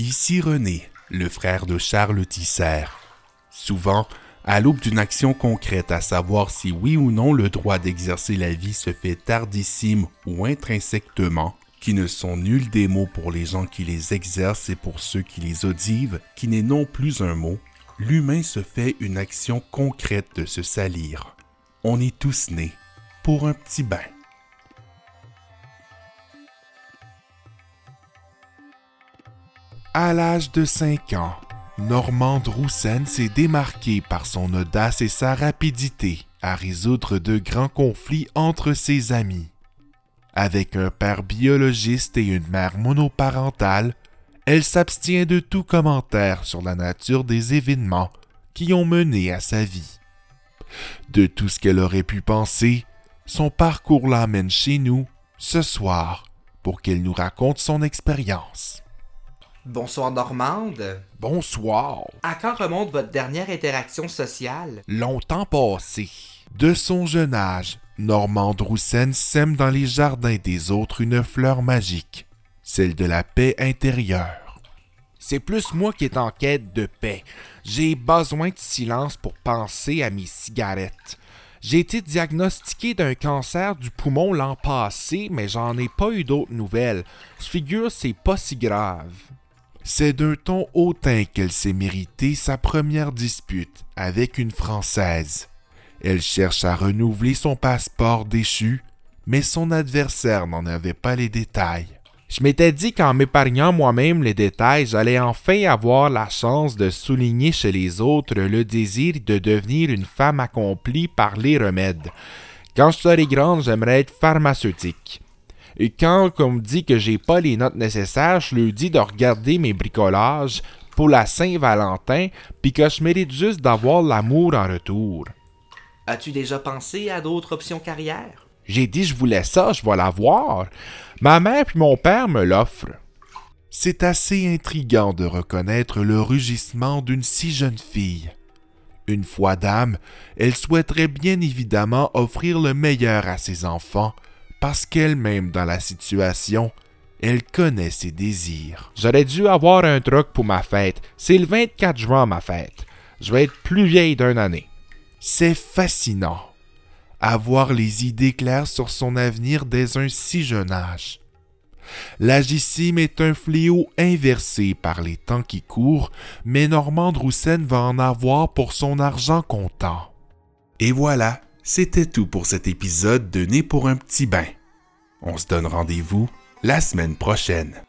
Ici René, le frère de Charles Tisser. Souvent, à l'aube d'une action concrète à savoir si oui ou non le droit d'exercer la vie se fait tardissime ou intrinsèquement, qui ne sont nuls des mots pour les gens qui les exercent et pour ceux qui les audivent, qui n'est non plus un mot, l'humain se fait une action concrète de se salir. On est tous nés pour un petit bain. À l'âge de 5 ans, Normand Roussen s'est démarqué par son audace et sa rapidité à résoudre de grands conflits entre ses amis. Avec un père biologiste et une mère monoparentale, elle s'abstient de tout commentaire sur la nature des événements qui ont mené à sa vie. De tout ce qu'elle aurait pu penser, son parcours l'amène chez nous ce soir pour qu'elle nous raconte son expérience. Bonsoir Normande. Bonsoir. À quand remonte votre dernière interaction sociale? Longtemps passé. De son jeune âge, Normande Roussen sème dans les jardins des autres une fleur magique, celle de la paix intérieure. C'est plus moi qui est en quête de paix. J'ai besoin de silence pour penser à mes cigarettes. J'ai été diagnostiqué d'un cancer du poumon l'an passé, mais j'en ai pas eu d'autres nouvelles. Je figure c'est pas si grave. C'est d'un ton hautain qu'elle s'est méritée sa première dispute avec une Française. Elle cherche à renouveler son passeport déchu, mais son adversaire n'en avait pas les détails. Je m'étais dit qu'en m'épargnant moi-même les détails, j'allais enfin avoir la chance de souligner chez les autres le désir de devenir une femme accomplie par les remèdes. Quand je serai grande, j'aimerais être pharmaceutique. Et quand on me dit que j'ai pas les notes nécessaires, je lui dis de regarder mes bricolages pour la Saint-Valentin, puis que je mérite juste d'avoir l'amour en retour. As-tu déjà pensé à d'autres options carrière? J'ai dit je voulais ça, je vais l'avoir. Ma mère puis mon père me l'offrent. C'est assez intrigant de reconnaître le rugissement d'une si jeune fille. Une fois dame, elle souhaiterait bien évidemment offrir le meilleur à ses enfants, parce qu'elle-même dans la situation, elle connaît ses désirs. J'aurais dû avoir un truc pour ma fête. C'est le 24 juin ma fête. Je vais être plus vieille d'une année. C'est fascinant. Avoir les idées claires sur son avenir dès un si jeune âge. L'agissime est un fléau inversé par les temps qui courent, mais Normand Roussen va en avoir pour son argent comptant. Et voilà, c'était tout pour cet épisode de Né pour un petit bain. On se donne rendez-vous la semaine prochaine.